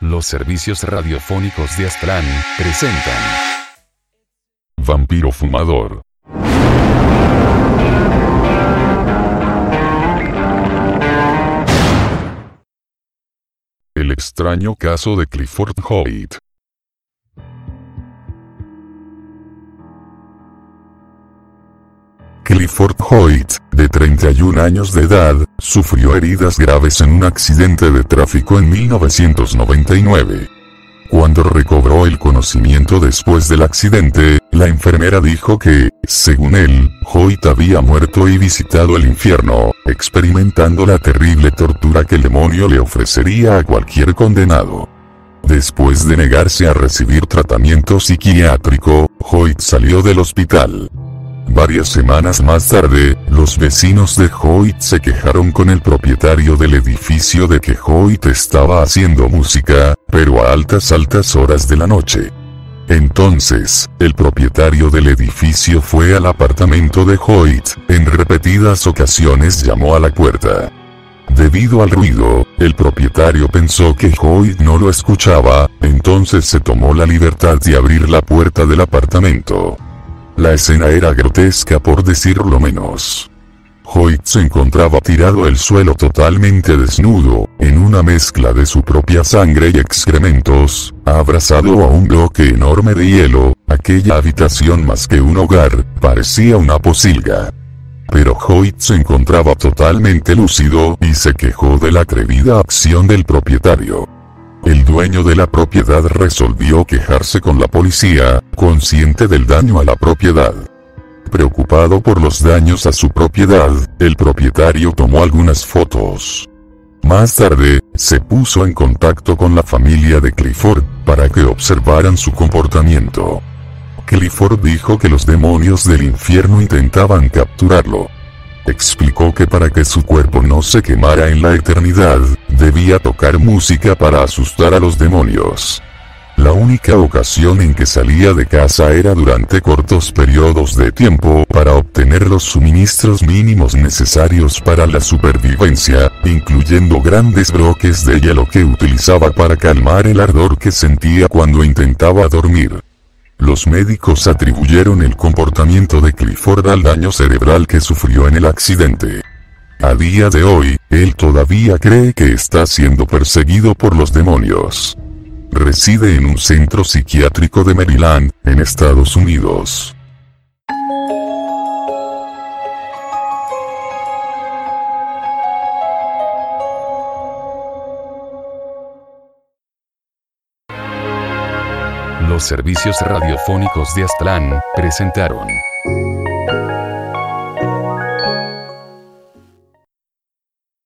Los servicios radiofónicos de Aztlán presentan Vampiro Fumador. El extraño caso de Clifford Hoyt. Clifford Hoyt, de 31 años de edad, sufrió heridas graves en un accidente de tráfico en 1999. Cuando recobró el conocimiento después del accidente, la enfermera dijo que, según él, Hoyt había muerto y visitado el infierno, experimentando la terrible tortura que el demonio le ofrecería a cualquier condenado. Después de negarse a recibir tratamiento psiquiátrico, Hoyt salió del hospital. Varias semanas más tarde, los vecinos de Hoyt se quejaron con el propietario del edificio de que Hoyt estaba haciendo música, pero a altas altas horas de la noche. Entonces, el propietario del edificio fue al apartamento de Hoyt, en repetidas ocasiones llamó a la puerta. Debido al ruido, el propietario pensó que Hoyt no lo escuchaba, entonces se tomó la libertad de abrir la puerta del apartamento. La escena era grotesca por decirlo menos. Hoyt se encontraba tirado al suelo totalmente desnudo, en una mezcla de su propia sangre y excrementos, abrazado a un bloque enorme de hielo, aquella habitación más que un hogar, parecía una posilga. Pero Hoyt se encontraba totalmente lúcido y se quejó de la atrevida acción del propietario. El dueño de la propiedad resolvió quejarse con la policía, consciente del daño a la propiedad. Preocupado por los daños a su propiedad, el propietario tomó algunas fotos. Más tarde, se puso en contacto con la familia de Clifford, para que observaran su comportamiento. Clifford dijo que los demonios del infierno intentaban capturarlo. Explicó que para que su cuerpo no se quemara en la eternidad, debía tocar música para asustar a los demonios. La única ocasión en que salía de casa era durante cortos periodos de tiempo para obtener los suministros mínimos necesarios para la supervivencia, incluyendo grandes bloques de hielo que utilizaba para calmar el ardor que sentía cuando intentaba dormir. Los médicos atribuyeron el comportamiento de Clifford al daño cerebral que sufrió en el accidente. A día de hoy, él todavía cree que está siendo perseguido por los demonios. Reside en un centro psiquiátrico de Maryland, en Estados Unidos. Los servicios radiofónicos de Aztlán presentaron